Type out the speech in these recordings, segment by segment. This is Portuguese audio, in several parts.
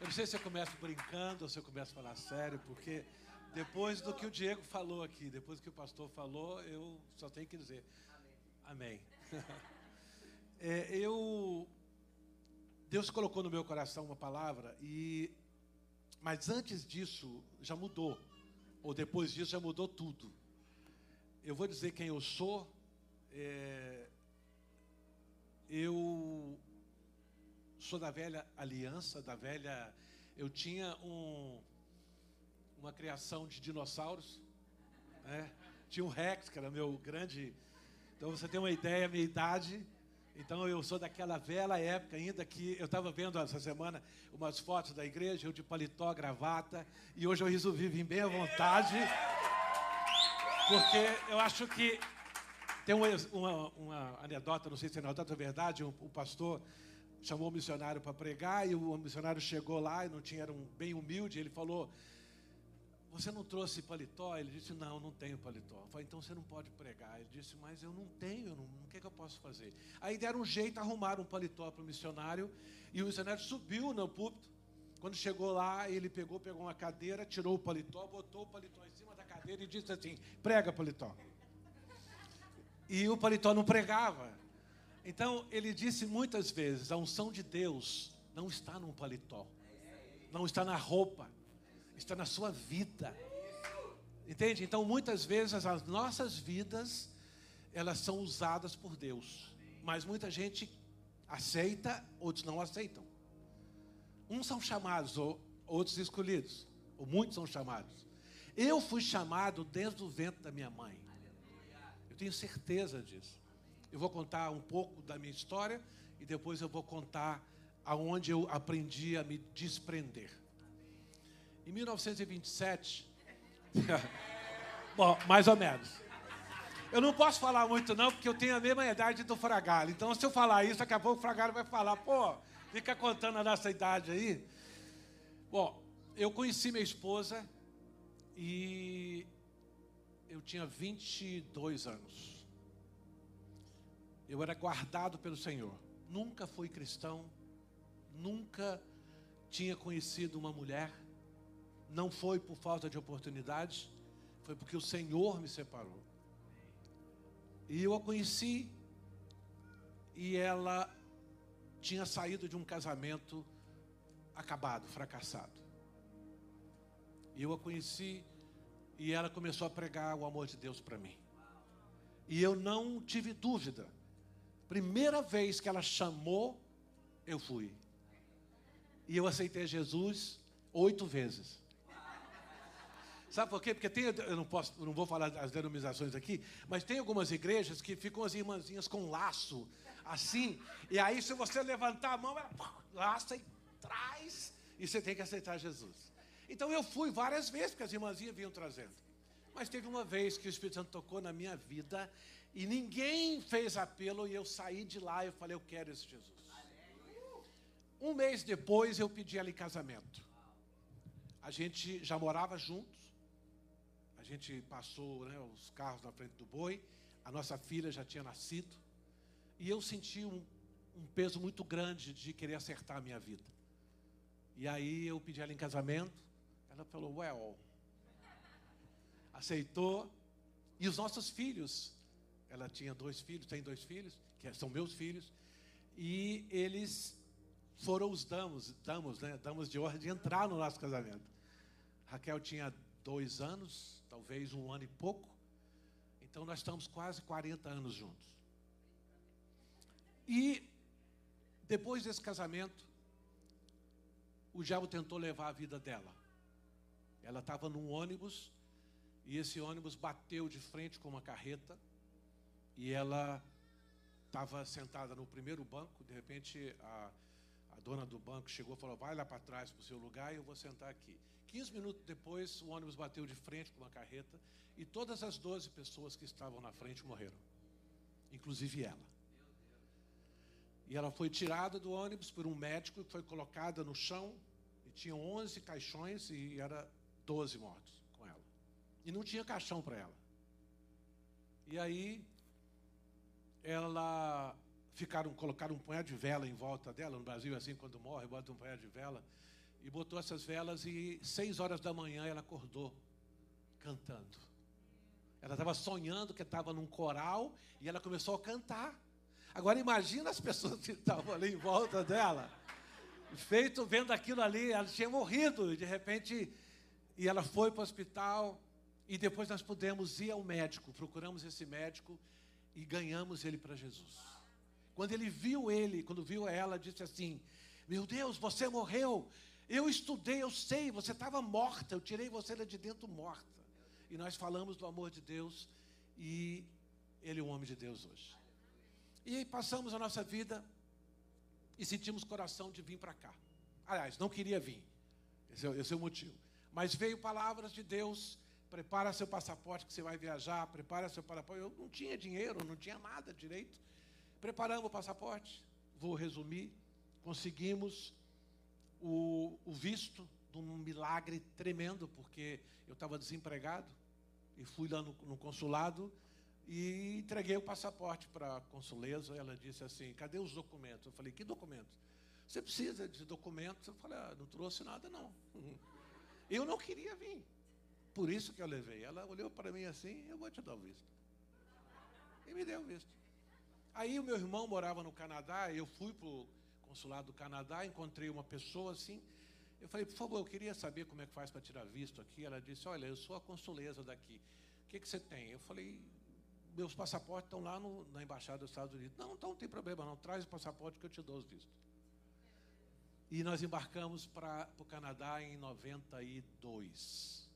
eu não sei se eu começo brincando ou se eu começo a falar sério, porque depois do que o Diego falou aqui, depois do que o pastor falou, eu só tenho que dizer amém. É, eu Deus colocou no meu coração uma palavra e mas antes disso já mudou ou depois disso já mudou tudo. Eu vou dizer quem eu sou. É, eu sou da velha aliança, da velha. Eu tinha um, uma criação de dinossauros. Né? Tinha um Rex, que era meu grande. Então você tem uma ideia, minha idade. Então eu sou daquela velha época ainda que eu estava vendo essa semana umas fotos da igreja, eu de paletó, gravata, e hoje eu resolvi vir bem à vontade, porque eu acho que tem uma, uma, uma anedota, não sei se é anedota ou verdade, um, um pastor chamou o missionário para pregar e o missionário chegou lá e não tinha, era um bem humilde, ele falou, você não trouxe paletó? Ele disse, não, não tenho paletó. Eu falei, então você não pode pregar. Ele disse, mas eu não tenho, não, o que, é que eu posso fazer? Aí deram um jeito, arrumaram um paletó para o missionário, e o missionário subiu no púlpito. Quando chegou lá, ele pegou, pegou uma cadeira, tirou o paletó, botou o paletó em cima da cadeira e disse assim, prega paletó. E o paletó não pregava. Então, ele disse muitas vezes: a unção de Deus não está num paletó, não está na roupa, está na sua vida. Entende? Então, muitas vezes as nossas vidas elas são usadas por Deus, mas muita gente aceita, outros não aceitam. Uns são chamados, outros escolhidos, ou muitos são chamados. Eu fui chamado desde o ventre da minha mãe. Eu tenho certeza disso. Eu vou contar um pouco da minha história e depois eu vou contar aonde eu aprendi a me desprender. Em 1927, bom, mais ou menos. Eu não posso falar muito não, porque eu tenho a mesma idade do Fragalho. Então, se eu falar isso, daqui a pouco o Fragalho vai falar, pô, fica contando a nossa idade aí. Bom, eu conheci minha esposa e eu tinha 22 anos eu era guardado pelo Senhor. Nunca fui cristão, nunca tinha conhecido uma mulher. Não foi por falta de oportunidade, foi porque o Senhor me separou. E eu a conheci e ela tinha saído de um casamento acabado, fracassado. E eu a conheci e ela começou a pregar o amor de Deus para mim. E eu não tive dúvida Primeira vez que ela chamou, eu fui. E eu aceitei Jesus oito vezes. Sabe por quê? Porque tem, eu não posso, não vou falar das denominações aqui, mas tem algumas igrejas que ficam as irmãzinhas com laço, assim, e aí se você levantar a mão, ela laça e traz, e você tem que aceitar Jesus. Então eu fui várias vezes, porque as irmãzinhas vinham trazendo. Mas teve uma vez que o Espírito Santo tocou na minha vida e ninguém fez apelo e eu saí de lá e eu falei, eu quero esse Jesus. Um mês depois eu pedi ela em casamento. A gente já morava juntos. A gente passou né, os carros na frente do boi. A nossa filha já tinha nascido. E eu senti um, um peso muito grande de querer acertar a minha vida. E aí eu pedi ela em casamento. Ela falou, well. Aceitou. E os nossos filhos ela tinha dois filhos, tem dois filhos, que são meus filhos, e eles foram os damos, damos, né, damos de ordem de entrar no nosso casamento. Raquel tinha dois anos, talvez um ano e pouco, então nós estamos quase 40 anos juntos. E depois desse casamento, o diabo tentou levar a vida dela. Ela estava num ônibus e esse ônibus bateu de frente com uma carreta e ela estava sentada no primeiro banco, de repente a, a dona do banco chegou e falou: vai lá para trás para o seu lugar e eu vou sentar aqui. 15 minutos depois, o ônibus bateu de frente com uma carreta e todas as 12 pessoas que estavam na frente morreram, inclusive ela. E ela foi tirada do ônibus por um médico e foi colocada no chão. E tinham 11 caixões e era 12 mortos com ela. E não tinha caixão para ela. E aí ela ficaram, colocaram um punhado de vela em volta dela. No Brasil, assim, quando morre, bota um punhado de vela. E botou essas velas e seis horas da manhã ela acordou cantando. Ela estava sonhando que estava num coral e ela começou a cantar. Agora imagina as pessoas que estavam ali em volta dela, feito vendo aquilo ali, ela tinha morrido, e de repente, e ela foi para o hospital, e depois nós pudemos ir ao médico, procuramos esse médico e ganhamos ele para Jesus. Quando ele viu ele, quando viu ela, disse assim: Meu Deus, você morreu. Eu estudei, eu sei, você estava morta, eu tirei você de dentro morta. E nós falamos do amor de Deus e ele é um homem de Deus hoje. E passamos a nossa vida e sentimos coração de vir para cá. Aliás, não queria vir. Esse é, esse é o motivo. Mas veio palavras de Deus prepara seu passaporte que você vai viajar, prepara seu passaporte. Eu não tinha dinheiro, não tinha nada direito. Preparamos o passaporte, vou resumir. Conseguimos o, o visto de um milagre tremendo, porque eu estava desempregado e fui lá no, no, consulado e entreguei o passaporte para a consuleza. Ela disse assim: Cadê os documentos? Eu falei: Que documentos? Você precisa de documentos? Eu falei: ah, Não trouxe nada, não. Eu não queria vir. Por isso que eu levei. Ela olhou para mim assim: Eu vou te dar o visto. E me deu o visto. Aí o meu irmão morava no Canadá, eu fui para o consulado do Canadá, encontrei uma pessoa assim. Eu falei, por favor, eu queria saber como é que faz para tirar visto aqui. Ela disse, olha, eu sou a consuleza daqui. O que, que você tem? Eu falei, meus passaportes estão lá no, na embaixada dos Estados Unidos. Não, então não tem problema não, traz o passaporte que eu te dou os vistos. E nós embarcamos para o Canadá em 92.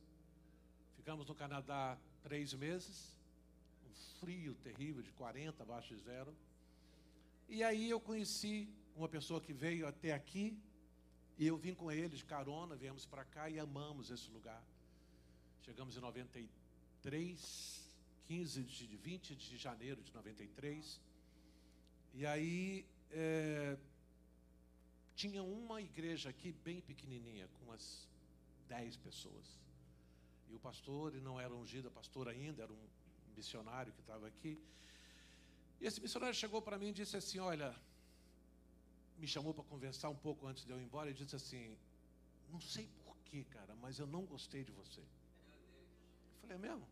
Ficamos no Canadá três meses, frio terrível, de 40 abaixo de zero. E aí eu conheci uma pessoa que veio até aqui, e eu vim com ele de carona, viemos para cá e amamos esse lugar. Chegamos em 93, 15 de 20 de janeiro de 93. E aí é, tinha uma igreja aqui bem pequenininha, com umas 10 pessoas. E o pastor, ele não era ungido pastor ainda, era um missionário que estava aqui. E esse missionário chegou para mim e disse assim: Olha, me chamou para conversar um pouco antes de eu ir embora e disse assim: Não sei porquê, cara, mas eu não gostei de você. Eu falei: É mesmo?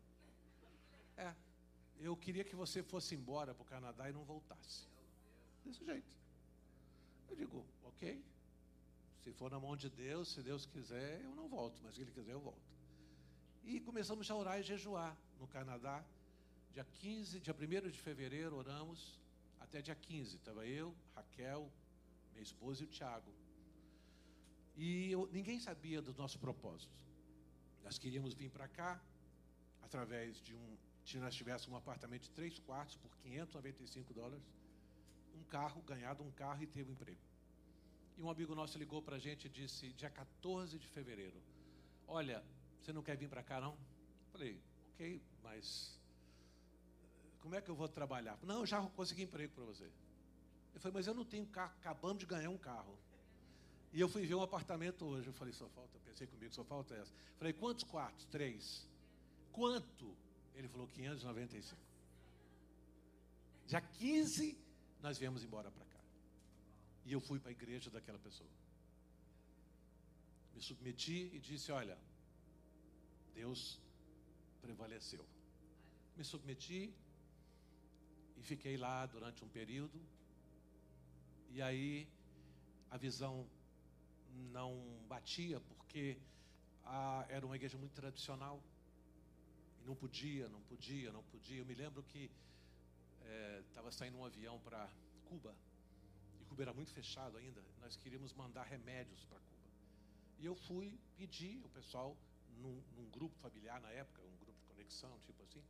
É. Eu queria que você fosse embora para o Canadá e não voltasse. Desse jeito. Eu digo: Ok. Se for na mão de Deus, se Deus quiser, eu não volto, mas se Ele quiser, eu volto. E começamos a orar e jejuar no Canadá. Dia 15, dia 1 de fevereiro, oramos até dia 15. Estava eu, Raquel, minha esposa e o Tiago. E eu, ninguém sabia do nosso propósito. Nós queríamos vir para cá através de um. Se nós tivéssemos um apartamento de três quartos por 595 dólares, um carro, ganhado um carro e ter um emprego. E um amigo nosso ligou para a gente e disse: dia 14 de fevereiro, olha, você não quer vir para cá não? Falei, ok, mas como é que eu vou trabalhar? Não, já consegui emprego para você. Eu falei, mas eu não tenho carro, acabamos de ganhar um carro. E eu fui ver um apartamento hoje. Eu falei, só falta, pensei comigo, só falta essa. Falei, quantos quartos? Três. Quanto? Ele falou, 595. Já 15, nós viemos embora para cá. E eu fui para a igreja daquela pessoa. Me submeti e disse: Olha, Deus prevaleceu. Me submeti, e fiquei lá durante um período. E aí a visão não batia, porque a, era uma igreja muito tradicional. E não podia, não podia, não podia. Eu me lembro que estava é, saindo um avião para Cuba. E Cuba era muito fechado ainda. Nós queríamos mandar remédios para Cuba. E eu fui pedir o pessoal, num, num grupo familiar na época, um grupo de conexão, tipo assim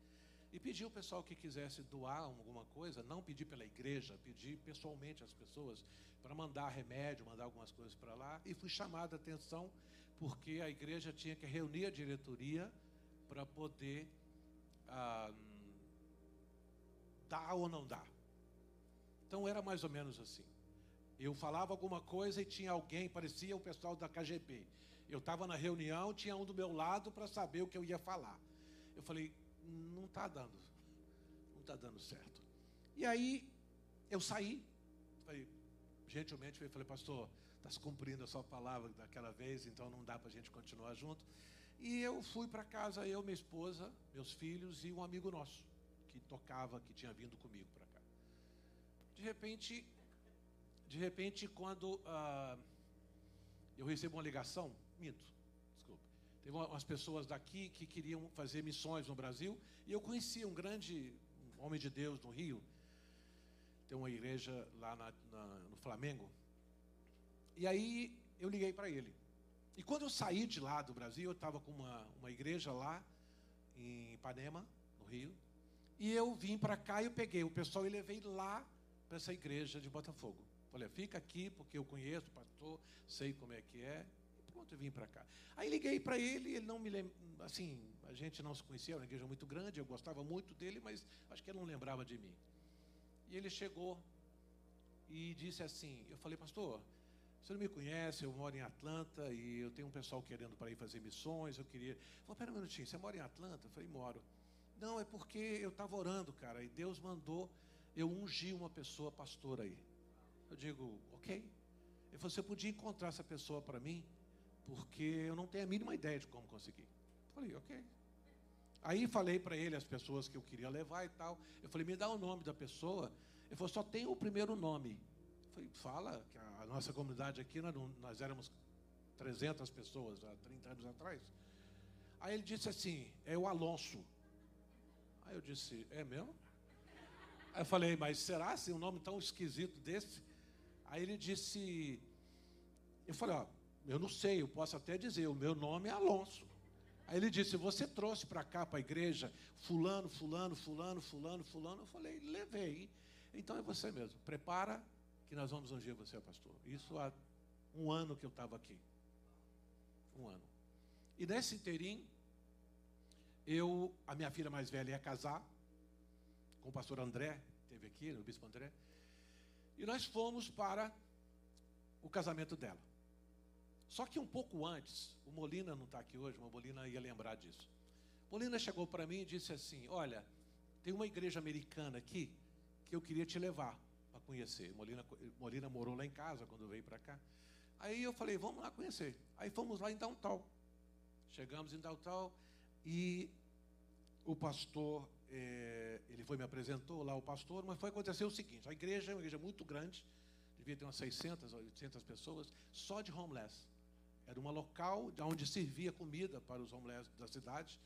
e pedir o pessoal que quisesse doar alguma coisa, não pedir pela igreja, pedir pessoalmente às pessoas para mandar remédio, mandar algumas coisas para lá. E fui chamado a atenção porque a igreja tinha que reunir a diretoria para poder ah, dar ou não dar. Então era mais ou menos assim. Eu falava alguma coisa e tinha alguém, parecia o pessoal da KGB. Eu estava na reunião, tinha um do meu lado para saber o que eu ia falar. Eu falei, não está dando, não está dando certo. E aí eu saí falei, gentilmente, eu falei, pastor, está se cumprindo a sua palavra daquela vez, então não dá para a gente continuar junto. E eu fui para casa, eu, minha esposa, meus filhos e um amigo nosso, que tocava, que tinha vindo comigo para cá. De repente, de repente, quando ah, eu recebo uma ligação, minto, desculpa, teve umas pessoas daqui que queriam fazer missões no Brasil, e eu conhecia um grande homem de Deus no Rio, tem uma igreja lá na, na, no Flamengo. E aí eu liguei para ele. E quando eu saí de lá do Brasil, eu estava com uma, uma igreja lá em Ipanema, no Rio. E eu vim para cá e eu peguei o pessoal e levei lá para essa igreja de Botafogo. Falei, fica aqui porque eu conheço o pastor, sei como é que é. E pronto, eu vim para cá. Aí liguei para ele, ele não me lembra, assim, a gente não se conhecia, era uma igreja muito grande, eu gostava muito dele, mas acho que ele não lembrava de mim. E ele chegou e disse assim: Eu falei, pastor, você não me conhece, eu moro em Atlanta e eu tenho um pessoal querendo para ir fazer missões. Eu queria. Falei, pera um minutinho, você mora em Atlanta? Eu falei, moro. Não, é porque eu estava orando, cara, e Deus mandou eu ungir uma pessoa pastora aí. Eu digo, ok. Ele falou, você podia encontrar essa pessoa para mim? Porque eu não tenho a mínima ideia de como conseguir. Falei, ok. Aí falei para ele as pessoas que eu queria levar e tal. Eu falei, me dá o nome da pessoa. Ele falou, só tem o primeiro nome. Eu falei, fala, que a nossa comunidade aqui, nós, nós éramos 300 pessoas há 30 anos atrás. Aí ele disse assim, é o Alonso. Aí eu disse, é mesmo? Aí eu falei, mas será assim um nome tão esquisito desse? Aí ele disse, eu falei, ó, eu não sei, eu posso até dizer, o meu nome é Alonso. Aí ele disse: Você trouxe para cá, para a igreja, Fulano, Fulano, Fulano, Fulano, Fulano. Eu falei: Levei. Então é você mesmo. Prepara que nós vamos ungir você, pastor. Isso há um ano que eu estava aqui. Um ano. E nesse inteirinho, eu, a minha filha mais velha ia casar com o pastor André, teve aqui, o bispo André. E nós fomos para o casamento dela. Só que um pouco antes, o Molina não está aqui hoje, mas o Molina ia lembrar disso. Molina chegou para mim e disse assim: Olha, tem uma igreja americana aqui que eu queria te levar para conhecer. Molina, Molina morou lá em casa quando veio para cá. Aí eu falei: Vamos lá conhecer. Aí fomos lá em Downtown. Chegamos em Downtown e o pastor, é, ele foi me apresentou lá o pastor, mas foi acontecer o seguinte: a igreja é uma igreja muito grande, devia ter umas 600, 800 pessoas, só de homeless. Era um local onde servia comida para os homeless da cidade.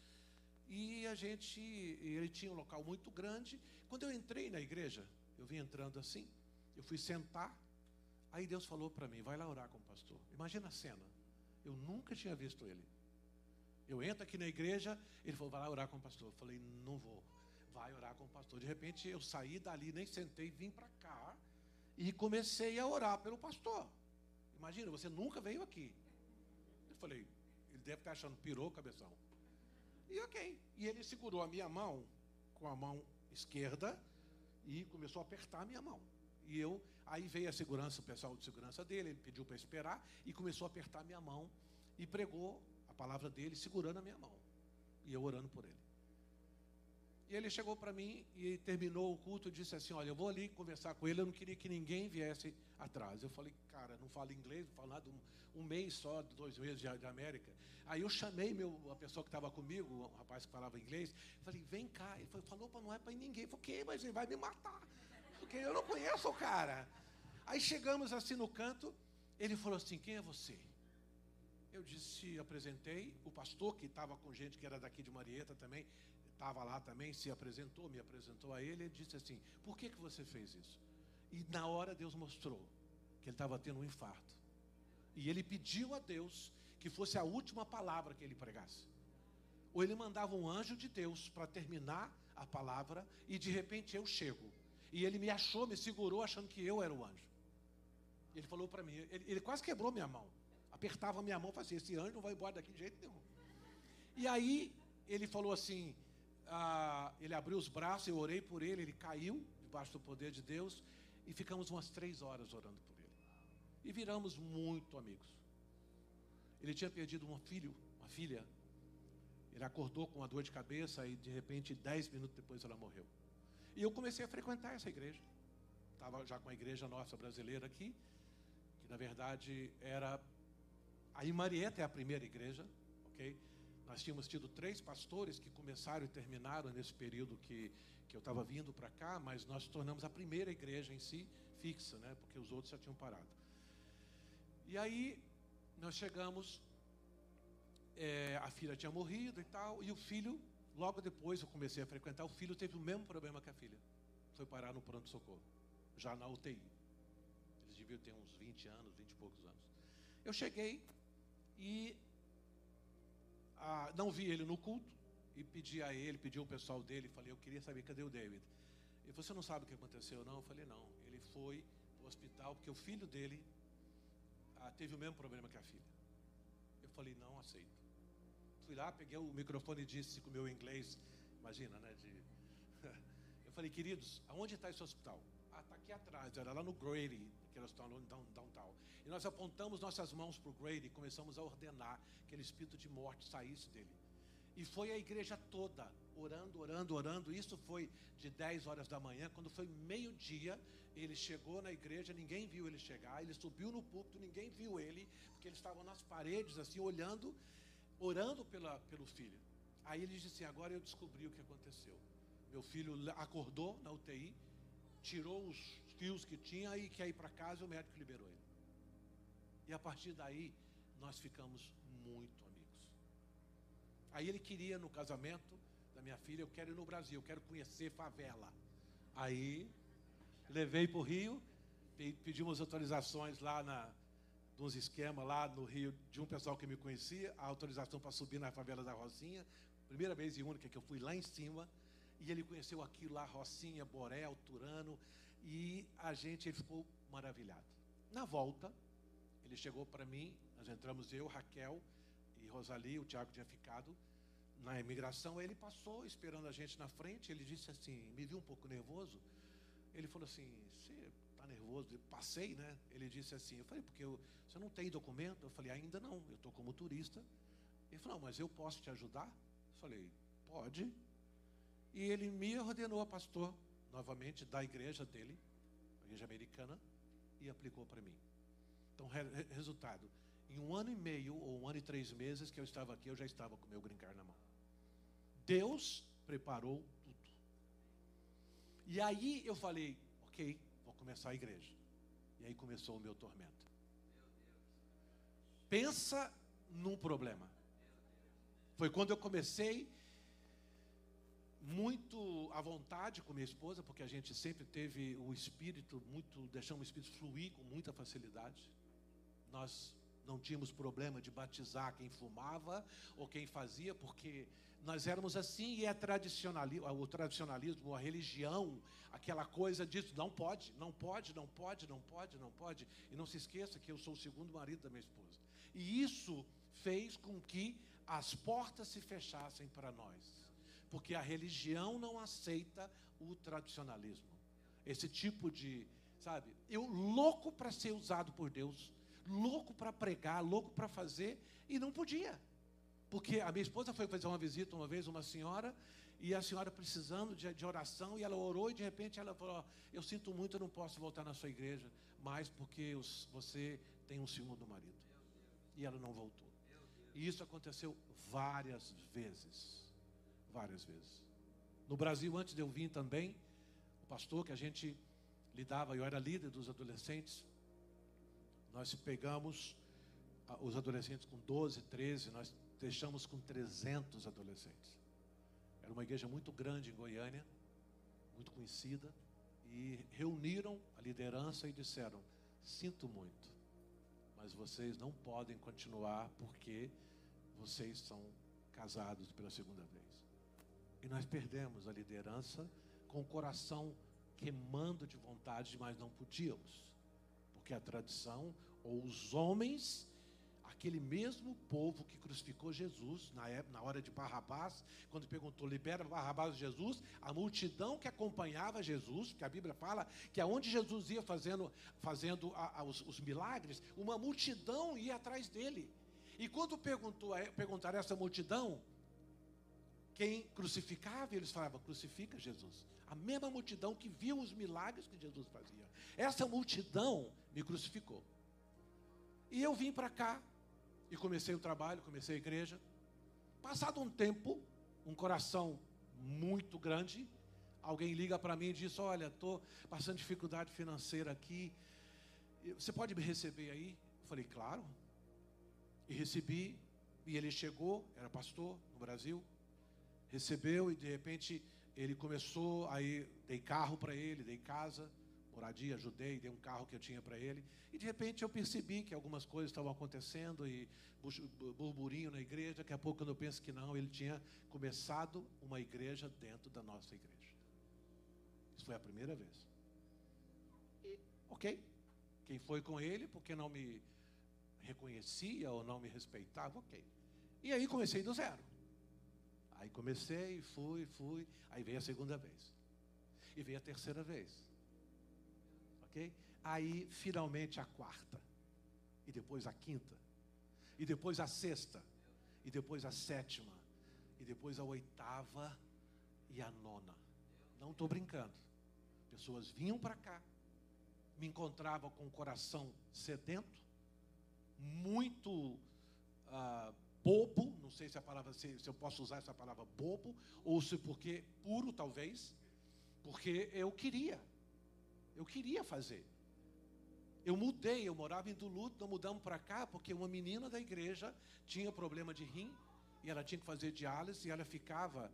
E a gente, ele tinha um local muito grande. Quando eu entrei na igreja, eu vim entrando assim, eu fui sentar. Aí Deus falou para mim: vai lá orar com o pastor. Imagina a cena. Eu nunca tinha visto ele. Eu entro aqui na igreja, ele falou: vai lá orar com o pastor. Eu falei: não vou. Vai orar com o pastor. De repente eu saí dali, nem sentei, vim para cá e comecei a orar pelo pastor. Imagina, você nunca veio aqui. Falei, ele deve estar achando pirou cabeção. E ok. E ele segurou a minha mão com a mão esquerda e começou a apertar a minha mão. E eu, aí veio a segurança, o pessoal de segurança dele, ele pediu para esperar e começou a apertar a minha mão e pregou a palavra dele segurando a minha mão. E eu orando por ele. E ele chegou para mim e terminou o culto e disse assim: Olha, eu vou ali conversar com ele. Eu não queria que ninguém viesse atrás. Eu falei, cara, não falo inglês, não falo nada. Um, um mês só, dois meses de, de, América. Aí eu chamei meu, a pessoa que estava comigo, o rapaz que falava inglês. Falei, vem cá. Ele falou, para não é para ninguém. Eu falei? Mas ele vai me matar. Porque eu não conheço o cara. Aí chegamos assim no canto. Ele falou assim: Quem é você? Eu disse, apresentei. O pastor que estava com gente que era daqui de Marieta também estava lá também, se apresentou, me apresentou a ele, ele disse assim: Por que, que você fez isso? E na hora Deus mostrou que ele estava tendo um infarto. E ele pediu a Deus que fosse a última palavra que ele pregasse. Ou ele mandava um anjo de Deus para terminar a palavra e de repente eu chego. E ele me achou, me segurou achando que eu era o anjo. Ele falou para mim, ele, ele, quase quebrou minha mão. Apertava minha mão e fazia: Esse anjo não vai embora daqui de jeito nenhum. E aí ele falou assim: ah, ele abriu os braços, eu orei por ele, ele caiu debaixo do poder de Deus e ficamos umas três horas orando por ele. E viramos muito amigos. Ele tinha perdido um filho, uma filha. Ele acordou com uma dor de cabeça e de repente, dez minutos depois, ela morreu. E eu comecei a frequentar essa igreja. estava já com a igreja nossa brasileira aqui, que na verdade era. A Imarieta é a primeira igreja, ok? Nós tínhamos tido três pastores que começaram e terminaram nesse período que, que eu estava vindo para cá, mas nós tornamos a primeira igreja em si fixa, né? Porque os outros já tinham parado. E aí nós chegamos, é, a filha tinha morrido e tal, e o filho, logo depois eu comecei a frequentar, o filho teve o mesmo problema que a filha. Foi parar no pronto-socorro, já na UTI. Eles deviam ter uns 20 anos, 20 e poucos anos. Eu cheguei e ah, não vi ele no culto e pedi a ele, pedi ao pessoal dele, falei, eu queria saber cadê o David. Falou, você não sabe o que aconteceu, não? Eu falei, não. Ele foi para o hospital porque o filho dele ah, teve o mesmo problema que a filha. Eu falei, não aceito. Fui lá, peguei o microfone e disse com o meu inglês, imagina, né? De... Eu falei, queridos, aonde está esse hospital? Ah, está aqui atrás, era lá no Grady, que era hospital downtown. E nós apontamos nossas mãos para o Grady e começamos a ordenar que aquele espírito de morte saísse dele. E foi a igreja toda, orando, orando, orando. Isso foi de 10 horas da manhã. Quando foi meio-dia, ele chegou na igreja, ninguém viu ele chegar. Ele subiu no púlpito, ninguém viu ele, porque eles estavam nas paredes, assim, olhando, orando pela, pelo filho. Aí ele disse assim: Agora eu descobri o que aconteceu. Meu filho acordou na UTI, tirou os fios que tinha e quer ir para casa e o médico liberou ele. E a partir daí, nós ficamos muito amigos. Aí ele queria no casamento da minha filha, eu quero ir no Brasil, eu quero conhecer favela. Aí levei para o Rio, pedimos autorizações lá na uns esquemas lá no Rio de um pessoal que me conhecia, a autorização para subir na favela da Rocinha. Primeira vez e única que eu fui lá em cima. E ele conheceu aquilo lá, Rocinha, Borel, Turano. E a gente ele ficou maravilhado. Na volta, ele chegou para mim, nós entramos eu, Raquel e Rosali, o Tiago tinha ficado na imigração. Ele passou esperando a gente na frente. Ele disse assim: me viu um pouco nervoso. Ele falou assim: você está nervoso? Eu passei, né? Ele disse assim: eu falei, porque eu, você não tem documento? Eu falei, ainda não, eu estou como turista. Ele falou, não, mas eu posso te ajudar? Eu falei, pode. E ele me ordenou a pastor, novamente, da igreja dele, igreja americana, e aplicou para mim. Então, re resultado: em um ano e meio ou um ano e três meses que eu estava aqui, eu já estava com meu brincar na mão. Deus preparou tudo. E aí eu falei: ok, vou começar a igreja. E aí começou o meu tormento. Pensa num problema. Foi quando eu comecei muito à vontade com minha esposa, porque a gente sempre teve o espírito muito, deixamos o espírito fluir com muita facilidade. Nós não tínhamos problema de batizar quem fumava ou quem fazia, porque nós éramos assim e é tradicionalismo, o tradicionalismo, a religião, aquela coisa disso, não pode, não pode, não pode, não pode, não pode. E não se esqueça que eu sou o segundo marido da minha esposa. E isso fez com que as portas se fechassem para nós. Porque a religião não aceita o tradicionalismo. Esse tipo de, sabe, eu louco para ser usado por Deus, louco para pregar, louco para fazer, e não podia. Porque a minha esposa foi fazer uma visita uma vez, uma senhora, e a senhora precisando de, de oração, e ela orou, e de repente ela falou: Eu sinto muito, eu não posso voltar na sua igreja, mais porque os, você tem um segundo marido. E ela não voltou. E isso aconteceu várias vezes. Várias vezes. No Brasil, antes de eu vir também, o pastor que a gente lidava, eu era líder dos adolescentes, nós pegamos os adolescentes com 12, 13, nós deixamos com 300 adolescentes. Era uma igreja muito grande em Goiânia, muito conhecida, e reuniram a liderança e disseram: Sinto muito, mas vocês não podem continuar porque vocês são casados pela segunda vez. E nós perdemos a liderança com o coração queimando de vontade, mas não podíamos porque a tradição, ou os homens, aquele mesmo povo que crucificou Jesus na, época, na hora de Barrabás, quando perguntou, libera Barrabás Jesus, a multidão que acompanhava Jesus, que a Bíblia fala que aonde Jesus ia fazendo, fazendo a, a, os, os, milagres, uma multidão ia atrás dele. E quando perguntou, perguntaram a essa multidão, quem crucificava, eles falavam: crucifica Jesus. A mesma multidão que viu os milagres que Jesus fazia. Essa multidão me crucificou. E eu vim para cá e comecei o trabalho, comecei a igreja. Passado um tempo, um coração muito grande, alguém liga para mim e diz: Olha, estou passando dificuldade financeira aqui. Você pode me receber aí? Eu falei, claro. E recebi. E ele chegou, era pastor no Brasil. Recebeu e de repente ele começou, aí dei carro para ele, dei casa, moradia, ajudei, dei um carro que eu tinha para ele. E de repente eu percebi que algumas coisas estavam acontecendo e burburinho na igreja. Daqui a pouco, quando eu penso que não, ele tinha começado uma igreja dentro da nossa igreja. Isso foi a primeira vez. E, ok. Quem foi com ele, porque não me reconhecia ou não me respeitava, ok. E aí comecei do zero. Aí comecei, fui, fui. Aí veio a segunda vez. E veio a terceira vez. Ok? Aí finalmente a quarta. E depois a quinta. E depois a sexta. E depois a sétima. E depois a oitava e a nona. Não estou brincando. Pessoas vinham para cá, me encontravam com o coração sedento, muito ah, bobo, não sei se a palavra se, se eu posso usar essa palavra bobo ou se porque puro talvez, porque eu queria, eu queria fazer. Eu mudei, eu morava em Duluth, não mudamos para cá porque uma menina da igreja tinha problema de rim e ela tinha que fazer diálise e ela ficava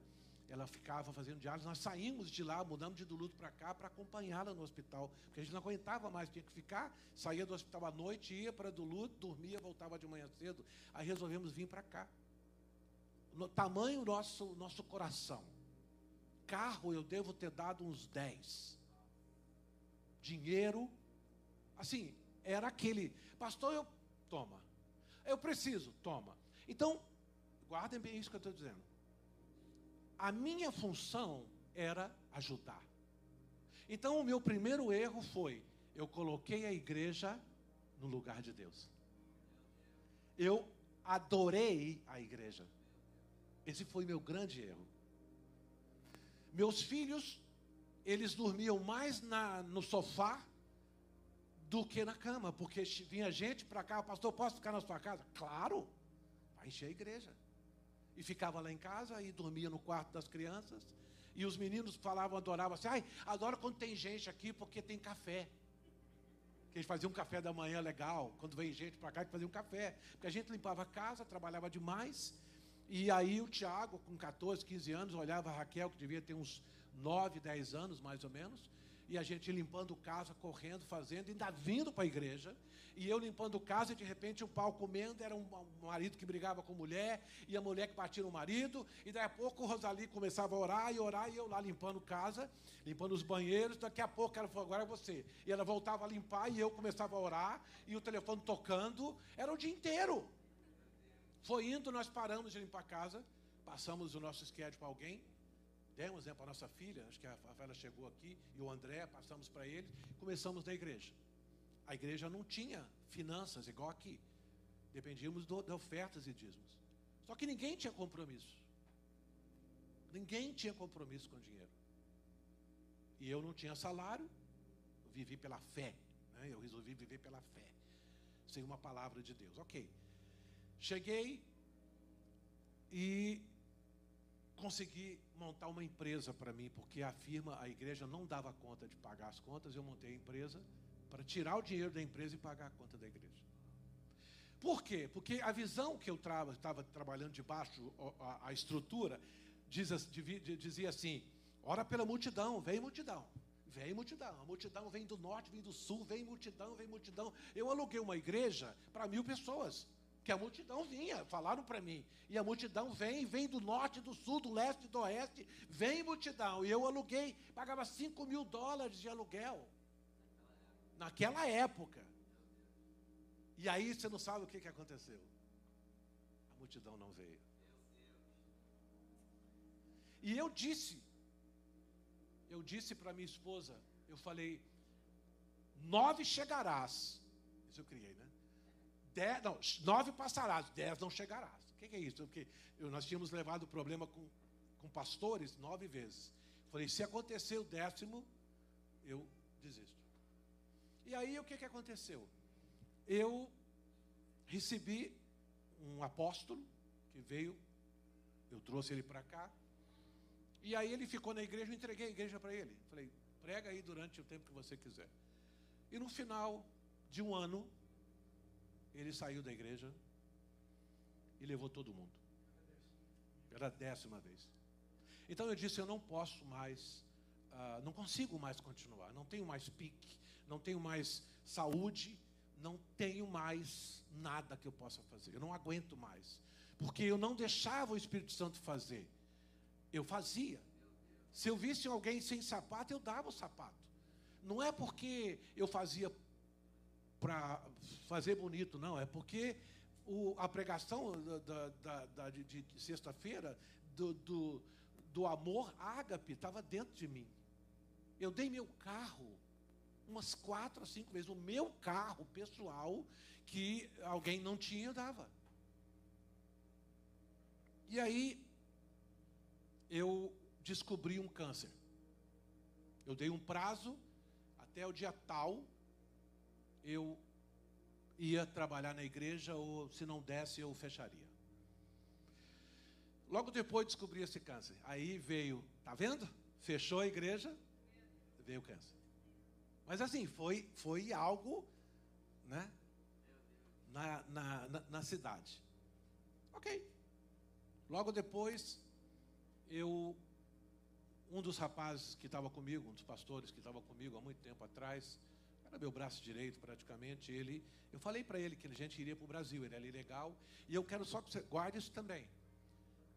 ela ficava fazendo diálise. Nós saímos de lá, mudamos de Duluth para cá para acompanhá-la no hospital, porque a gente não aguentava mais, tinha que ficar. Saía do hospital à noite, ia para Duluth, dormia, voltava de manhã cedo. Aí resolvemos vir para cá. No tamanho nosso nosso coração. Carro eu devo ter dado uns 10. Dinheiro, assim, era aquele, pastor, eu toma. Eu preciso, toma. Então, guardem bem isso que eu estou dizendo a minha função era ajudar. Então, o meu primeiro erro foi: eu coloquei a igreja no lugar de Deus. Eu adorei a igreja. Esse foi meu grande erro. Meus filhos, eles dormiam mais na, no sofá do que na cama, porque vinha gente para cá, pastor, posso ficar na sua casa? Claro, vai encher a igreja e ficava lá em casa e dormia no quarto das crianças. E os meninos falavam, adoravam assim, ai, adoro quando tem gente aqui porque tem café. Que eles faziam um café da manhã legal, quando vem gente para cá, que fazia um café. Porque a gente limpava a casa, trabalhava demais. E aí o Tiago, com 14, 15 anos, olhava a Raquel, que devia ter uns 9, 10 anos mais ou menos, e a gente limpando casa, correndo, fazendo, ainda vindo para a igreja, e eu limpando casa, e de repente o pau comendo, era um, um marido que brigava com mulher, e a mulher que batia no marido, e daí a pouco o Rosali começava a orar e orar, e eu lá limpando casa, limpando os banheiros, daqui a pouco ela falou, agora é você. E ela voltava a limpar, e eu começava a orar, e o telefone tocando, era o dia inteiro. Foi indo, nós paramos de limpar a casa, passamos o nosso schedule para alguém, demos né, para a nossa filha, acho que a Rafaela chegou aqui, e o André, passamos para ele, começamos na igreja. A igreja não tinha finanças igual aqui. Dependíamos do, de ofertas e dízimos. Só que ninguém tinha compromisso. Ninguém tinha compromisso com dinheiro. E eu não tinha salário, vivi pela fé. Né? Eu resolvi viver pela fé. Sem uma palavra de Deus. Ok. Cheguei e consegui montar uma empresa para mim, porque a firma, a igreja não dava conta de pagar as contas, eu montei a empresa para tirar o dinheiro da empresa e pagar a conta da igreja. Por quê? Porque a visão que eu estava trabalhando debaixo, a, a estrutura, diz, dizia assim: ora pela multidão, vem multidão. Vem multidão, a multidão vem do norte, vem do sul, vem multidão, vem multidão. Eu aluguei uma igreja para mil pessoas, que a multidão vinha, falaram para mim. E a multidão vem, vem do norte, do sul, do leste, do oeste, vem multidão. E eu aluguei, pagava 5 mil dólares de aluguel naquela época. E aí você não sabe o que, que aconteceu. A multidão não veio. E eu disse, eu disse para minha esposa, eu falei, nove chegarás. Isso eu criei, né? Dez, não, nove passarás, dez não chegarás. O que, que é isso? Porque nós tínhamos levado o problema com, com pastores nove vezes. Falei, se acontecer o décimo, eu desisto. E aí o que, que aconteceu? Eu recebi um apóstolo que veio, eu trouxe ele para cá, e aí ele ficou na igreja, eu entreguei a igreja para ele. Falei, prega aí durante o tempo que você quiser. E no final de um ano, ele saiu da igreja e levou todo mundo. Era a décima vez. Então eu disse: eu não posso mais, uh, não consigo mais continuar, não tenho mais pique, não tenho mais saúde, não tenho mais nada que eu possa fazer, eu não aguento mais, porque eu não deixava o Espírito Santo fazer, eu fazia. Se eu visse alguém sem sapato, eu dava o sapato. Não é porque eu fazia para fazer bonito, não, é porque o, a pregação da, da, da de, de sexta-feira do, do, do amor ágape estava dentro de mim. Eu dei meu carro umas quatro, cinco vezes. O meu carro pessoal, que alguém não tinha, eu dava. E aí, eu descobri um câncer. Eu dei um prazo, até o dia tal, eu ia trabalhar na igreja, ou se não desse, eu fecharia. Logo depois descobri esse câncer. Aí veio, tá vendo? Fechou a igreja, veio o câncer. Mas assim, foi, foi algo, né? Na, na, na, na cidade. Ok. Logo depois, eu, um dos rapazes que estava comigo, um dos pastores que estava comigo há muito tempo atrás, era meu braço direito praticamente, ele, eu falei para ele que a gente iria para o Brasil, ele era ilegal, e eu quero só que você guarde isso também.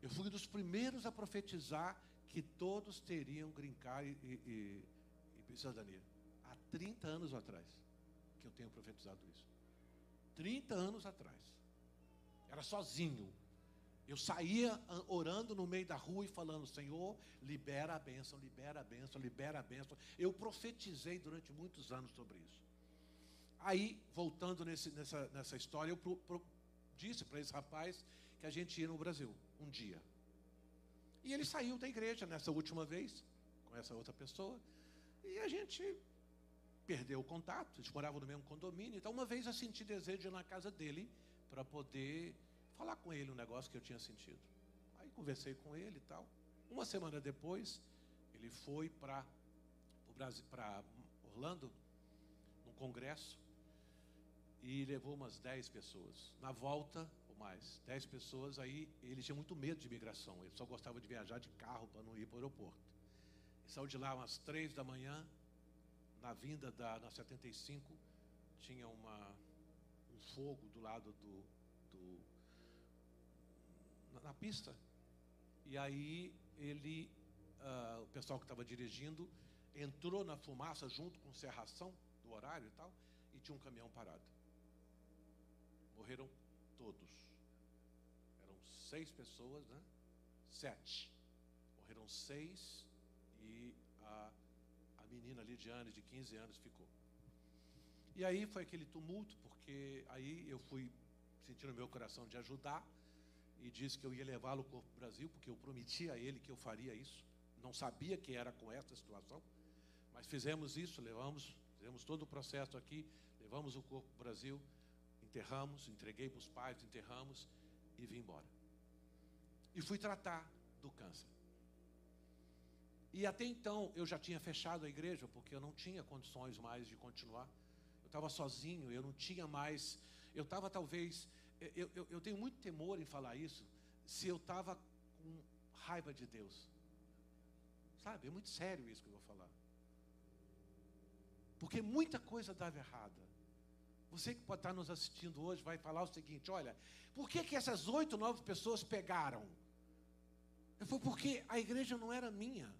Eu fui dos primeiros a profetizar que todos teriam green card e, e, e cidadania. Há 30 anos atrás que eu tenho profetizado isso. 30 anos atrás. Era sozinho. Eu saía orando no meio da rua e falando: Senhor, libera a bênção, libera a bênção, libera a bênção. Eu profetizei durante muitos anos sobre isso. Aí, voltando nesse, nessa, nessa história, eu pro, pro, disse para esse rapaz que a gente ia no Brasil um dia. E ele saiu da igreja nessa última vez, com essa outra pessoa, e a gente perdeu o contato, eles moravam no mesmo condomínio. Então, uma vez eu senti desejo de ir na casa dele para poder falar com ele um negócio que eu tinha sentido. Aí conversei com ele e tal. Uma semana depois, ele foi para Orlando, num congresso, e levou umas 10 pessoas. Na volta, mais, dez pessoas, aí ele tinha muito medo de imigração, ele só gostava de viajar de carro para não ir para o aeroporto. Ele saiu de lá umas três da manhã, na vinda da na 75, tinha uma, um fogo do lado do, do na, pista. E aí ele, uh, o pessoal que estava dirigindo, entrou na fumaça junto com serração do horário e tal, e tinha um caminhão parado. Morreram todos seis pessoas, né? Sete. Morreram seis e a, a menina Lidiane, de 15 anos, ficou. E aí foi aquele tumulto, porque aí eu fui sentindo no meu coração de ajudar e disse que eu ia levá-lo para o Brasil, porque eu prometi a ele que eu faria isso. Não sabia que era com essa situação, mas fizemos isso, levamos, fizemos todo o processo aqui, levamos o corpo Brasil, enterramos, entreguei para os pais, enterramos e vim embora e fui tratar do câncer. E até então eu já tinha fechado a igreja, porque eu não tinha condições mais de continuar. Eu estava sozinho, eu não tinha mais. Eu estava talvez. Eu, eu, eu, tenho muito temor em falar isso, se eu estava com raiva de Deus. Sabe, é muito sério isso que eu vou falar. Porque muita coisa dava errada. Você que pode estar nos assistindo hoje vai falar o seguinte: olha, por que, que essas oito, nove pessoas pegaram? Foi porque a igreja não era minha.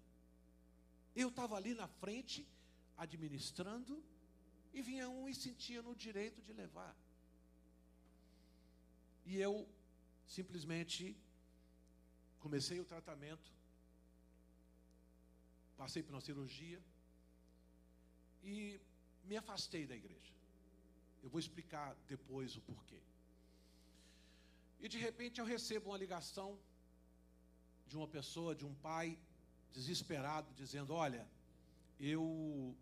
Eu estava ali na frente, administrando, e vinha um e sentia no direito de levar. E eu simplesmente comecei o tratamento, passei por uma cirurgia e me afastei da igreja. Eu vou explicar depois o porquê. E de repente eu recebo uma ligação de uma pessoa, de um pai desesperado, dizendo: Olha, eu.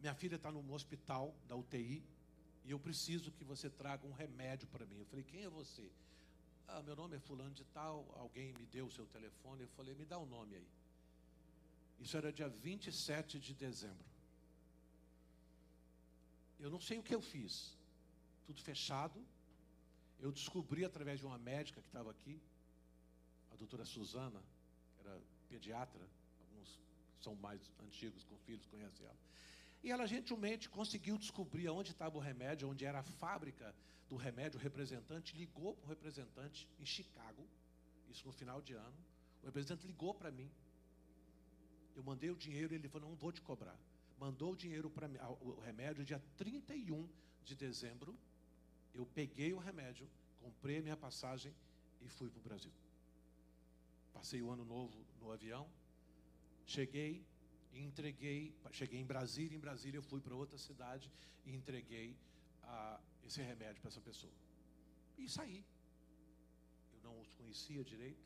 Minha filha está no hospital da UTI e eu preciso que você traga um remédio para mim. Eu falei: Quem é você? Ah, meu nome é Fulano de Tal. Alguém me deu o seu telefone. Eu falei: Me dá o um nome aí. Isso era dia 27 de dezembro. Eu não sei o que eu fiz. Tudo fechado. Eu descobri através de uma médica que estava aqui, a doutora Suzana, que era pediatra, alguns são mais antigos com filhos conhecem ela. E ela gentilmente conseguiu descobrir onde estava o remédio, onde era a fábrica do remédio. O representante ligou para o representante em Chicago, isso no final de ano. O representante ligou para mim. Eu mandei o dinheiro ele falou: Não vou te cobrar. Mandou o dinheiro para o remédio dia 31 de dezembro. Eu peguei o remédio, comprei minha passagem e fui para o Brasil. Passei o ano novo no avião, cheguei entreguei, cheguei em Brasília, em Brasília eu fui para outra cidade e entreguei esse remédio para essa pessoa. E saí. Eu não os conhecia direito.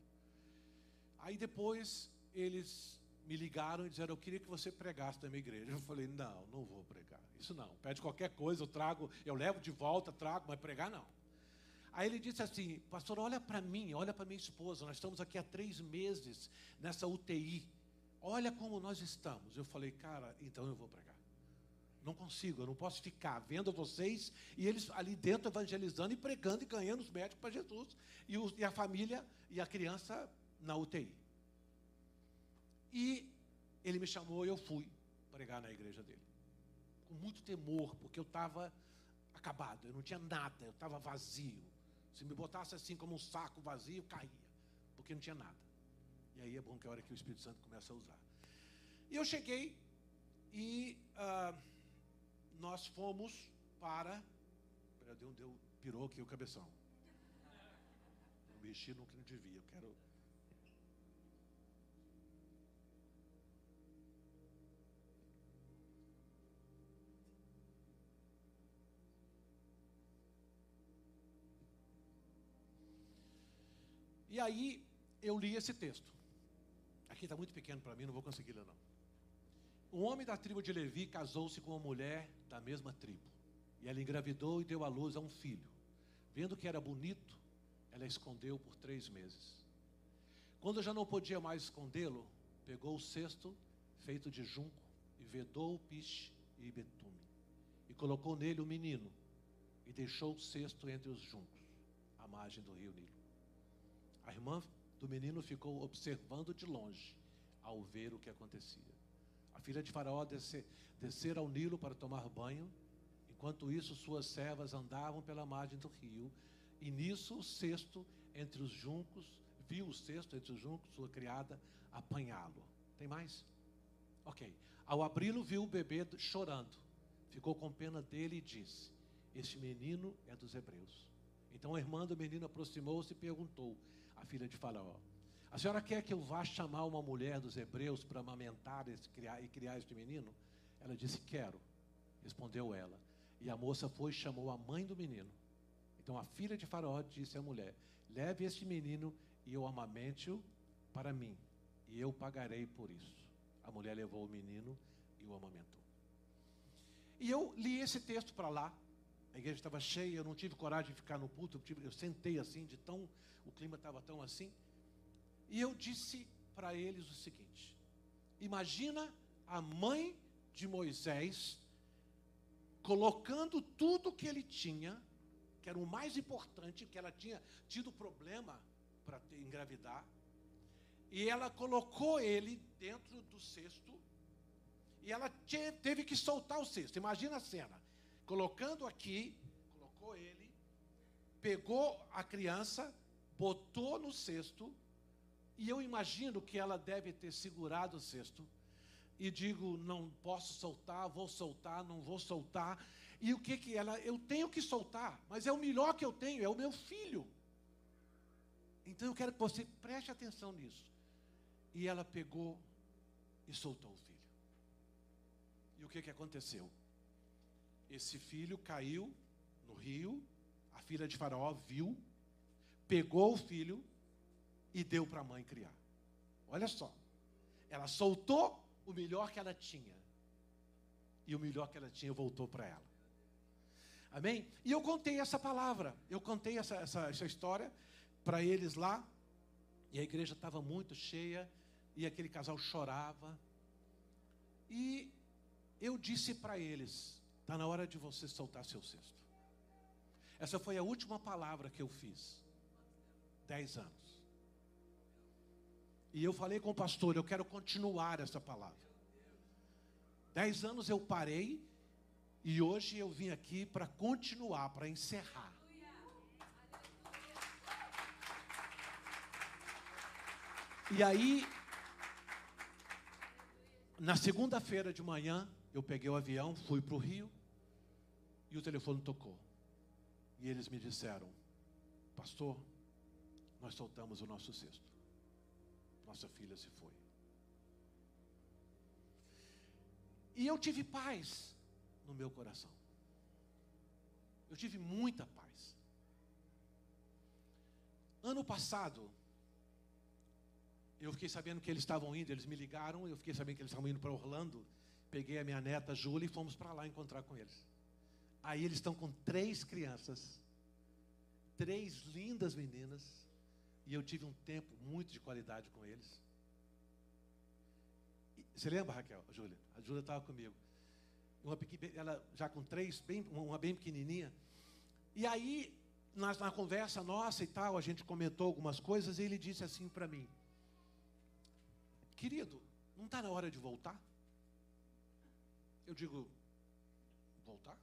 Aí depois eles me ligaram e disseram: Eu queria que você pregasse na minha igreja. Eu falei: Não, não vou pregar. Isso não. Pede qualquer coisa, eu trago, eu levo de volta, trago, mas pregar não. Aí ele disse assim: Pastor, olha para mim, olha para minha esposa. Nós estamos aqui há três meses nessa UTI. Olha como nós estamos. Eu falei: Cara, então eu vou pregar. Não consigo, eu não posso ficar vendo vocês e eles ali dentro evangelizando e pregando e ganhando os médicos para Jesus. E, e a família e a criança na UTI. E ele me chamou e eu fui pregar na igreja dele. Com muito temor, porque eu estava acabado, eu não tinha nada, eu estava vazio. Se me botasse assim como um saco vazio, caía, porque não tinha nada. E aí é bom que é a hora que o Espírito Santo começa a usar. E eu cheguei e uh, nós fomos para. Peraí, deu, deu, pirou aqui o cabeção. Eu mexi no que não devia. Eu quero E aí eu li esse texto. Aqui está muito pequeno para mim, não vou conseguir ler não. Um homem da tribo de Levi casou-se com uma mulher da mesma tribo. E ela engravidou e deu à luz a um filho. Vendo que era bonito, ela escondeu por três meses. Quando já não podia mais escondê-lo, pegou o cesto feito de junco e vedou o piche e betume. E colocou nele o menino e deixou o cesto entre os juncos, à margem do rio Nilo. A irmã do menino ficou observando de longe, ao ver o que acontecia. A filha de Faraó descer, descer ao Nilo para tomar banho, enquanto isso suas servas andavam pela margem do rio, e nisso o cesto entre os juncos, viu o cesto entre os juncos, sua criada, apanhá-lo. Tem mais? Ok. Ao abri-lo, viu o bebê chorando. Ficou com pena dele e disse: Este menino é dos hebreus. Então a irmã do menino aproximou-se e perguntou: filha de Faraó. A senhora quer que eu vá chamar uma mulher dos hebreus para amamentar esse, criar, e criar este menino? Ela disse: Quero. Respondeu ela. E a moça foi e chamou a mãe do menino. Então a filha de Faraó disse à mulher: Leve este menino e eu amamente-o para mim, e eu pagarei por isso. A mulher levou o menino e o amamentou. E eu li esse texto para lá. A igreja estava cheia, eu não tive coragem de ficar no culto, eu, eu sentei assim, de tão o clima estava tão assim. E eu disse para eles o seguinte: imagina a mãe de Moisés colocando tudo que ele tinha, que era o mais importante, que ela tinha tido problema para engravidar, e ela colocou ele dentro do cesto, e ela teve que soltar o cesto. Imagina a cena, colocando aqui, colocou ele, pegou a criança, botou no cesto, e eu imagino que ela deve ter segurado o cesto, e digo, não posso soltar, vou soltar, não vou soltar. E o que que ela, eu tenho que soltar, mas é o melhor que eu tenho, é o meu filho. Então eu quero que você preste atenção nisso. E ela pegou e soltou o filho. E o que que aconteceu? Esse filho caiu no rio, a filha de Faraó viu, pegou o filho e deu para a mãe criar. Olha só. Ela soltou o melhor que ela tinha. E o melhor que ela tinha voltou para ela. Amém? E eu contei essa palavra, eu contei essa, essa, essa história para eles lá. E a igreja estava muito cheia. E aquele casal chorava. E eu disse para eles: está na hora de você soltar seu cesto. Essa foi a última palavra que eu fiz. Dez anos. E eu falei com o pastor: eu quero continuar essa palavra. Dez anos eu parei. E hoje eu vim aqui para continuar, para encerrar. E aí, na segunda-feira de manhã, eu peguei o avião, fui para o Rio e o telefone tocou. E eles me disseram: Pastor, nós soltamos o nosso cesto. Nossa filha se foi. E eu tive paz no meu coração. Eu tive muita paz. Ano passado, eu fiquei sabendo que eles estavam indo, eles me ligaram, eu fiquei sabendo que eles estavam indo para Orlando. Peguei a minha neta Júlia e fomos para lá encontrar com eles. Aí eles estão com três crianças, três lindas meninas, e eu tive um tempo muito de qualidade com eles. E, você lembra, Raquel, Júlia? A Júlia estava comigo. Uma, ela já com três, bem, uma bem pequenininha. E aí, na, na conversa nossa e tal, a gente comentou algumas coisas e ele disse assim para mim: Querido, não está na hora de voltar? Eu digo, voltar?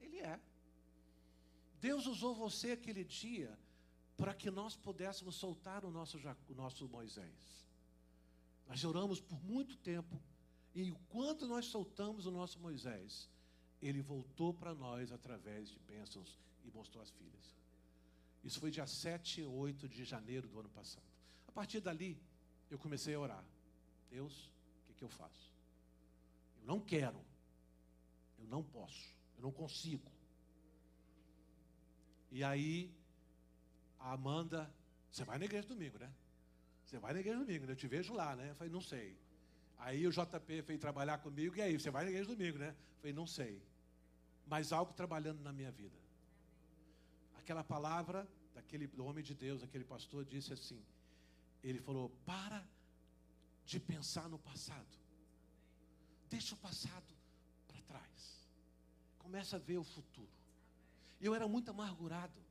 Ele é. Deus usou você aquele dia para que nós pudéssemos soltar o nosso, o nosso Moisés. Nós oramos por muito tempo, e quando nós soltamos o nosso Moisés, ele voltou para nós através de bênçãos e mostrou as filhas. Isso foi dia 7 e 8 de janeiro do ano passado. A partir dali, eu comecei a orar. Deus, o que, que eu faço? Não quero. Eu não posso. Eu não consigo. E aí, a Amanda, você vai na igreja domingo, né? Você vai na igreja domingo, né? Eu te vejo lá, né? Eu falei, não sei. Aí o JP veio trabalhar comigo, e aí, você vai na igreja domingo, né? Eu falei, não sei. Mas algo trabalhando na minha vida. Aquela palavra daquele homem de Deus, aquele pastor, disse assim: ele falou: para de pensar no passado. Deixa o passado para trás. Começa a ver o futuro. Eu era muito amargurado.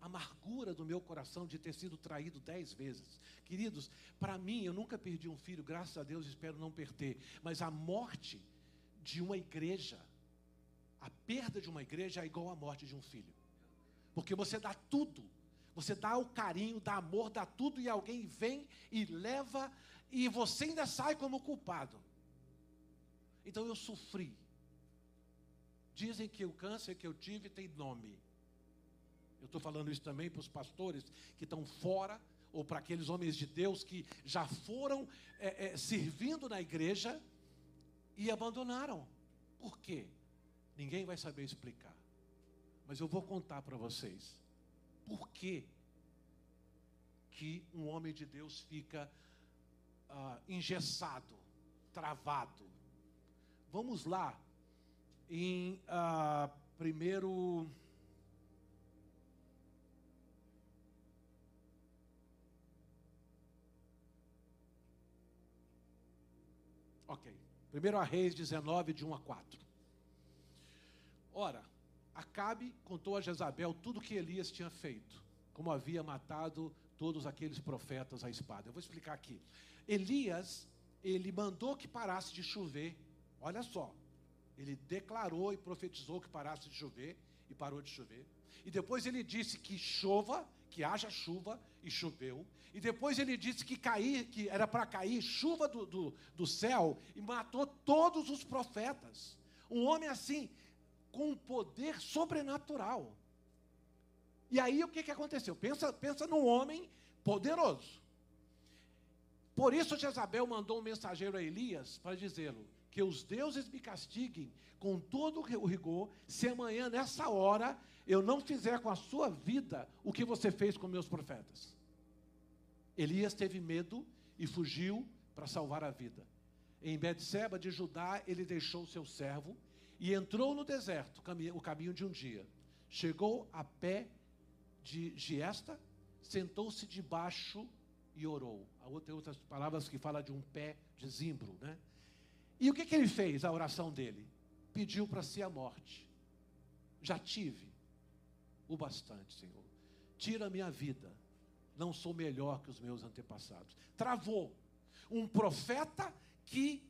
A amargura do meu coração de ter sido traído dez vezes. Queridos, para mim, eu nunca perdi um filho, graças a Deus, espero não perder. Mas a morte de uma igreja, a perda de uma igreja é igual à morte de um filho. Porque você dá tudo você dá o carinho, dá amor, dá tudo e alguém vem e leva e você ainda sai como culpado. Então eu sofri. Dizem que o câncer que eu tive tem nome. Eu estou falando isso também para os pastores que estão fora, ou para aqueles homens de Deus que já foram é, é, servindo na igreja e abandonaram. Por quê? Ninguém vai saber explicar. Mas eu vou contar para vocês por que, que um homem de Deus fica uh, engessado, travado. Vamos lá, em uh, primeiro. Ok. Primeiro a Reis 19, de 1 a 4. Ora, Acabe contou a Jezabel tudo o que Elias tinha feito, como havia matado todos aqueles profetas à espada. Eu vou explicar aqui. Elias, ele mandou que parasse de chover. Olha só. Ele declarou e profetizou que parasse de chover e parou de chover. E depois ele disse que chova, que haja chuva e choveu. E depois ele disse que cair, que era para cair chuva do, do, do céu e matou todos os profetas. Um homem assim, com um poder sobrenatural. E aí o que, que aconteceu? Pensa, pensa num homem poderoso. Por isso Jezabel mandou um mensageiro a Elias para dizê-lo: que os deuses me castiguem com todo o rigor, se amanhã, nessa hora, eu não fizer com a sua vida o que você fez com meus profetas. Elias teve medo e fugiu para salvar a vida. Em Betseba de Judá, ele deixou seu servo e entrou no deserto, o caminho de um dia. Chegou a pé de Giesta, sentou-se debaixo e orou. Tem outras palavras que fala de um pé de zimbro, né? E o que, que ele fez, a oração dele? Pediu para si a morte. Já tive o bastante, Senhor. Tira a minha vida. Não sou melhor que os meus antepassados. Travou. Um profeta que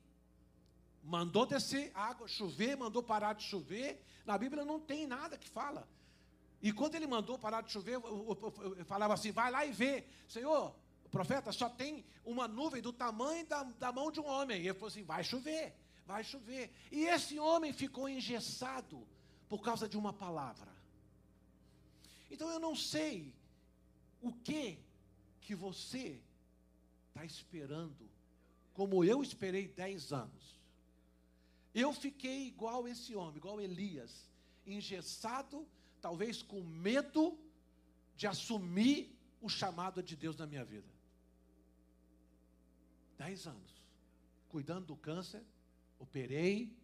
mandou descer água, chover, mandou parar de chover. Na Bíblia não tem nada que fala. E quando ele mandou parar de chover, eu falava assim: vai lá e vê. Senhor, profeta só tem uma nuvem do tamanho da, da mão de um homem. E ele falou assim: vai chover, vai chover. E esse homem ficou engessado por causa de uma palavra. Então eu não sei o que que você está esperando, como eu esperei dez anos. Eu fiquei igual esse homem, igual Elias, engessado, talvez com medo de assumir o chamado de Deus na minha vida. Dez anos, cuidando do câncer, operei,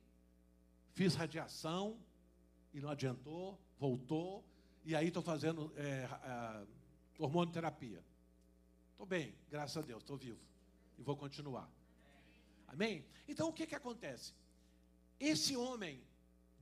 fiz radiação e não adiantou, voltou, e aí estou fazendo é, é, hormônio terapia. Estou bem, graças a Deus, estou vivo. E vou continuar. Amém? Então o que, que acontece? Esse homem,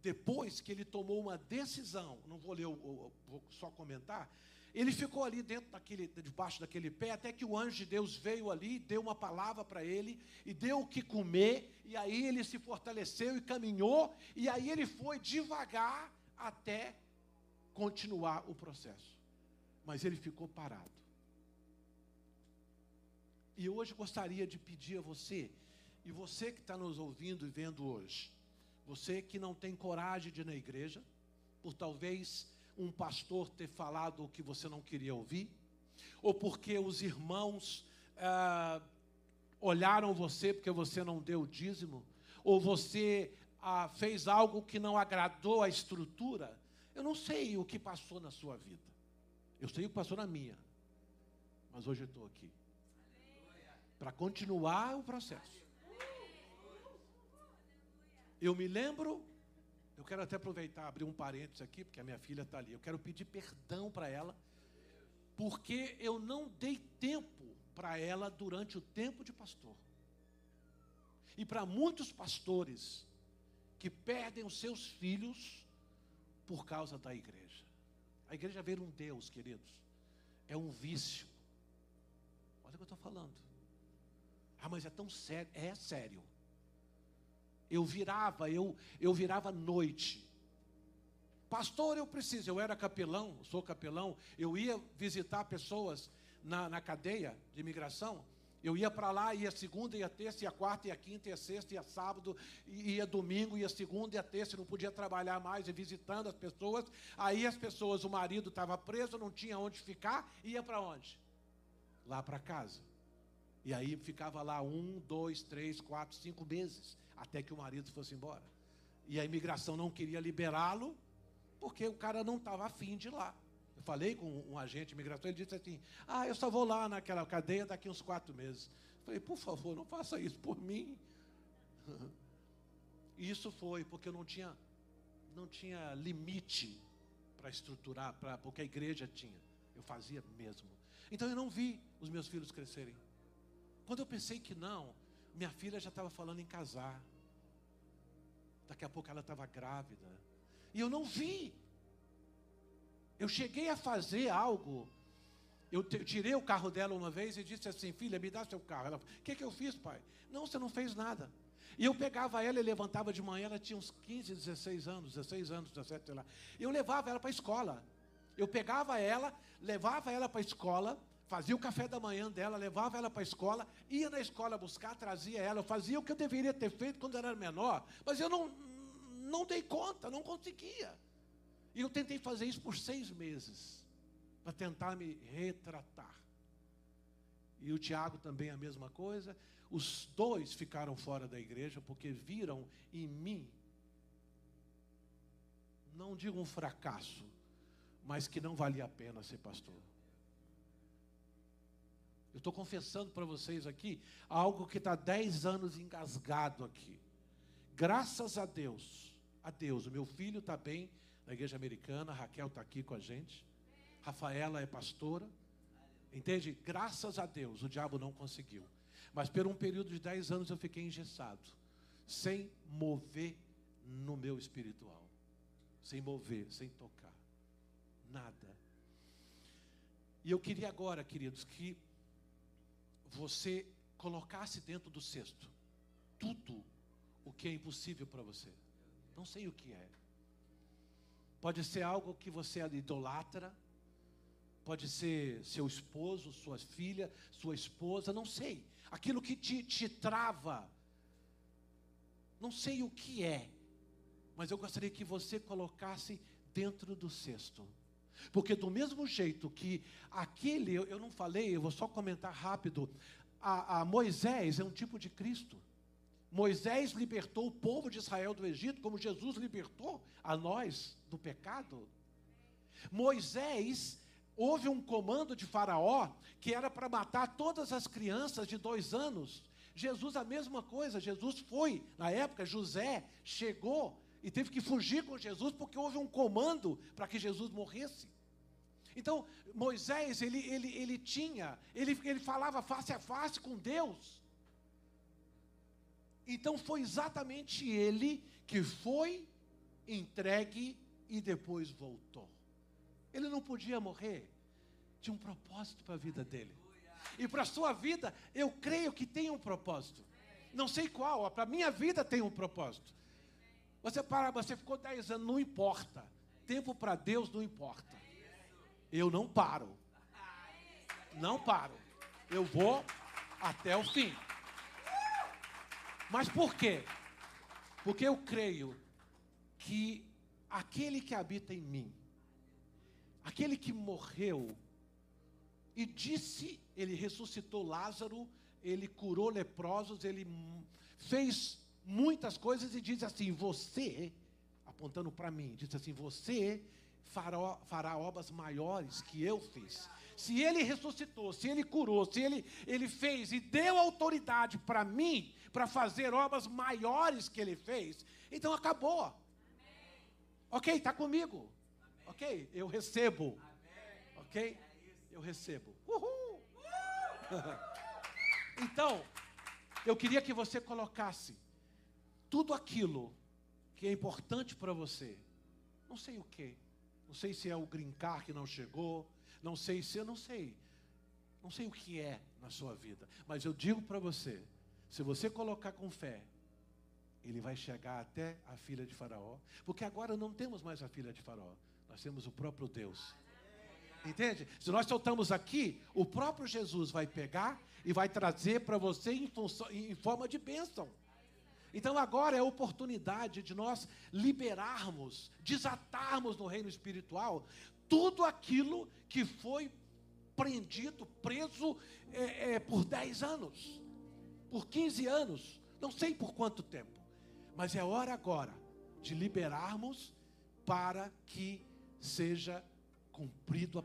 depois que ele tomou uma decisão, não vou ler, vou só comentar, ele ficou ali dentro daquele, debaixo daquele pé, até que o anjo de Deus veio ali, deu uma palavra para ele, e deu o que comer, e aí ele se fortaleceu e caminhou, e aí ele foi devagar até continuar o processo. Mas ele ficou parado. E hoje gostaria de pedir a você, e você que está nos ouvindo e vendo hoje, você que não tem coragem de ir na igreja, por talvez um pastor ter falado o que você não queria ouvir, ou porque os irmãos ah, olharam você porque você não deu o dízimo, ou você ah, fez algo que não agradou a estrutura, eu não sei o que passou na sua vida. Eu sei o que passou na minha. Mas hoje eu estou aqui. Para continuar o processo. Eu me lembro, eu quero até aproveitar, abrir um parênteses aqui, porque a minha filha está ali. Eu quero pedir perdão para ela, porque eu não dei tempo para ela durante o tempo de pastor. E para muitos pastores que perdem os seus filhos por causa da igreja. A igreja vê um Deus, queridos, é um vício. Olha o que eu estou falando. Ah, mas é tão sério. É sério. Eu virava, eu, eu virava noite. Pastor, eu preciso. Eu era capelão, sou capelão. Eu ia visitar pessoas na, na cadeia de imigração. Eu ia para lá, ia segunda, ia terça, ia quarta, ia quinta, ia sexta, ia sábado, ia domingo, ia segunda, ia terça, não podia trabalhar mais, ia visitando as pessoas. Aí as pessoas, o marido estava preso, não tinha onde ficar, ia para onde? Lá para casa. E aí ficava lá um, dois, três, quatro, cinco meses, até que o marido fosse embora. E a imigração não queria liberá-lo, porque o cara não estava afim de ir lá falei com um agente imigração, ele disse assim: Ah, eu só vou lá naquela cadeia daqui uns quatro meses. Eu falei, por favor, não faça isso por mim. Isso foi porque eu não tinha, não tinha limite para estruturar, pra, porque a igreja tinha. Eu fazia mesmo. Então eu não vi os meus filhos crescerem. Quando eu pensei que não, minha filha já estava falando em casar. Daqui a pouco ela estava grávida. E eu não vi. Eu cheguei a fazer algo. Eu, tirei o carro dela uma vez e disse assim: Filha, me dá seu carro. Ela O que, que eu fiz, pai? Não, você não fez nada. E eu pegava ela e levantava de manhã, ela tinha uns 15, 16 anos, 16 anos, 17, sei lá. Eu levava ela para a escola. Eu pegava ela, levava ela para a escola, fazia o café da manhã dela, levava ela para a escola, ia na escola buscar, trazia ela, eu fazia o que eu deveria ter feito quando era menor, mas eu não, não dei conta, não conseguia. E eu tentei fazer isso por seis meses, para tentar me retratar. E o Tiago também a mesma coisa. Os dois ficaram fora da igreja porque viram em mim, não digo um fracasso, mas que não valia a pena ser pastor. Eu estou confessando para vocês aqui algo que está 10 anos engasgado aqui. Graças a Deus, a Deus, o meu filho está bem na igreja americana, Raquel está aqui com a gente, Rafaela é pastora, entende? Graças a Deus, o diabo não conseguiu. Mas por um período de 10 anos eu fiquei engessado, sem mover no meu espiritual, sem mover, sem tocar, nada. E eu queria agora, queridos, que você colocasse dentro do cesto tudo o que é impossível para você. Não sei o que é. Pode ser algo que você idolatra, pode ser seu esposo, sua filha, sua esposa, não sei. Aquilo que te, te trava, não sei o que é, mas eu gostaria que você colocasse dentro do cesto. Porque do mesmo jeito que aquele, eu, não falei, eu vou só comentar rápido, a, a Moisés é um tipo de Cristo. Moisés libertou o povo de Israel do Egito, como Jesus libertou a nós do pecado. Moisés, houve um comando de Faraó que era para matar todas as crianças de dois anos. Jesus, a mesma coisa. Jesus foi, na época, José chegou e teve que fugir com Jesus porque houve um comando para que Jesus morresse. Então, Moisés, ele, ele, ele tinha, ele, ele falava face a face com Deus. Então, foi exatamente ele que foi entregue e depois voltou. Ele não podia morrer, tinha um propósito para a vida dele. E para a sua vida, eu creio que tem um propósito. Não sei qual, para a minha vida tem um propósito. Você para, você ficou 10 anos, não importa. Tempo para Deus não importa. Eu não paro. Não paro. Eu vou até o fim. Mas por quê? Porque eu creio que aquele que habita em mim, aquele que morreu e disse, ele ressuscitou Lázaro, ele curou leprosos, ele fez muitas coisas e diz assim: Você, apontando para mim, diz assim: Você fará, fará obras maiores que eu fiz. Se ele ressuscitou, se ele curou, se ele, ele fez e deu autoridade para mim, para fazer obras maiores que ele fez, então acabou. Amém. Ok, está comigo. Amém. Ok, eu recebo. Amém. Ok, eu recebo. Uhul. então, eu queria que você colocasse tudo aquilo que é importante para você. Não sei o que. Não sei se é o grincar que não chegou. Não sei se eu não sei. Não sei o que é na sua vida. Mas eu digo para você: se você colocar com fé, ele vai chegar até a filha de Faraó. Porque agora não temos mais a filha de Faraó. Nós temos o próprio Deus. Entende? Se nós soltamos aqui, o próprio Jesus vai pegar e vai trazer para você em, função, em forma de bênção. Então agora é a oportunidade de nós liberarmos, desatarmos no reino espiritual tudo aquilo que foi prendido, preso é, é, por 10 anos, por 15 anos, não sei por quanto tempo, mas é hora agora de liberarmos para que seja cumprido a